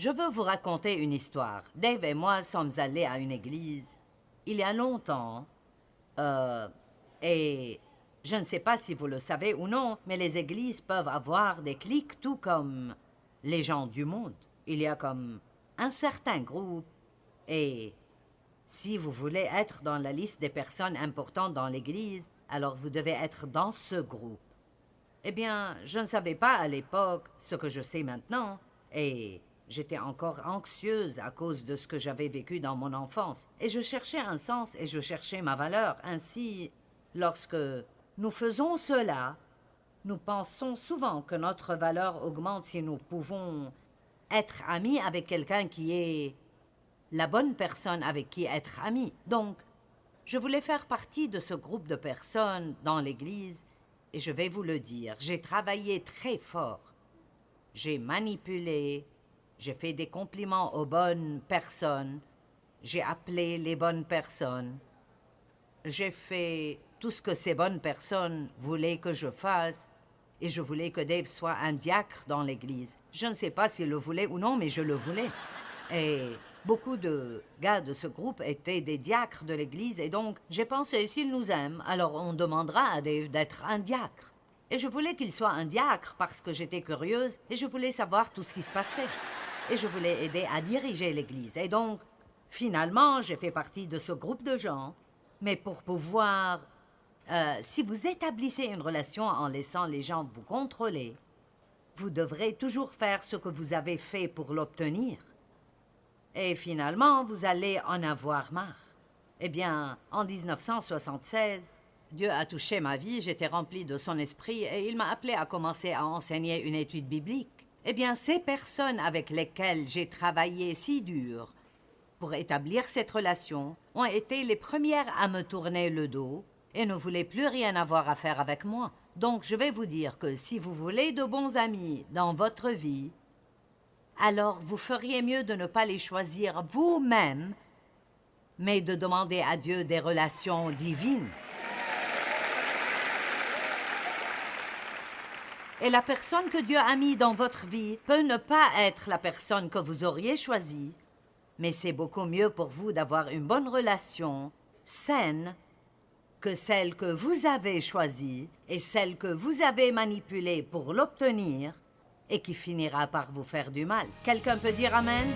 Je veux vous raconter une histoire. Dave et moi sommes allés à une église il y a longtemps. Euh, et je ne sais pas si vous le savez ou non, mais les églises peuvent avoir des clics tout comme les gens du monde. Il y a comme un certain groupe. Et si vous voulez être dans la liste des personnes importantes dans l'église, alors vous devez être dans ce groupe. Eh bien, je ne savais pas à l'époque ce que je sais maintenant, et j'étais encore anxieuse à cause de ce que j'avais vécu dans mon enfance, et je cherchais un sens et je cherchais ma valeur. Ainsi, lorsque nous faisons cela, nous pensons souvent que notre valeur augmente si nous pouvons être amis avec quelqu'un qui est la bonne personne avec qui être ami. Donc, je voulais faire partie de ce groupe de personnes dans l'Église et je vais vous le dire, j'ai travaillé très fort. J'ai manipulé, j'ai fait des compliments aux bonnes personnes, j'ai appelé les bonnes personnes, j'ai fait tout ce que ces bonnes personnes voulaient que je fasse, et je voulais que Dave soit un diacre dans l'Église. Je ne sais pas s'il le voulait ou non, mais je le voulais. Et Beaucoup de gars de ce groupe étaient des diacres de l'Église et donc j'ai pensé s'ils nous aiment, alors on demandera à Dave d'être un diacre. Et je voulais qu'il soit un diacre parce que j'étais curieuse et je voulais savoir tout ce qui se passait. Et je voulais aider à diriger l'Église. Et donc, finalement, j'ai fait partie de ce groupe de gens. Mais pour pouvoir... Euh, si vous établissez une relation en laissant les gens vous contrôler, vous devrez toujours faire ce que vous avez fait pour l'obtenir. Et finalement, vous allez en avoir marre. Eh bien, en 1976, Dieu a touché ma vie, j'étais rempli de son esprit et il m'a appelé à commencer à enseigner une étude biblique. Eh bien, ces personnes avec lesquelles j'ai travaillé si dur pour établir cette relation ont été les premières à me tourner le dos et ne voulaient plus rien avoir à faire avec moi. Donc je vais vous dire que si vous voulez de bons amis dans votre vie, alors vous feriez mieux de ne pas les choisir vous-même, mais de demander à Dieu des relations divines. Et la personne que Dieu a mis dans votre vie peut ne pas être la personne que vous auriez choisie, mais c'est beaucoup mieux pour vous d'avoir une bonne relation saine que celle que vous avez choisie et celle que vous avez manipulée pour l'obtenir et qui finira par vous faire du mal. Quelqu'un peut dire Amen?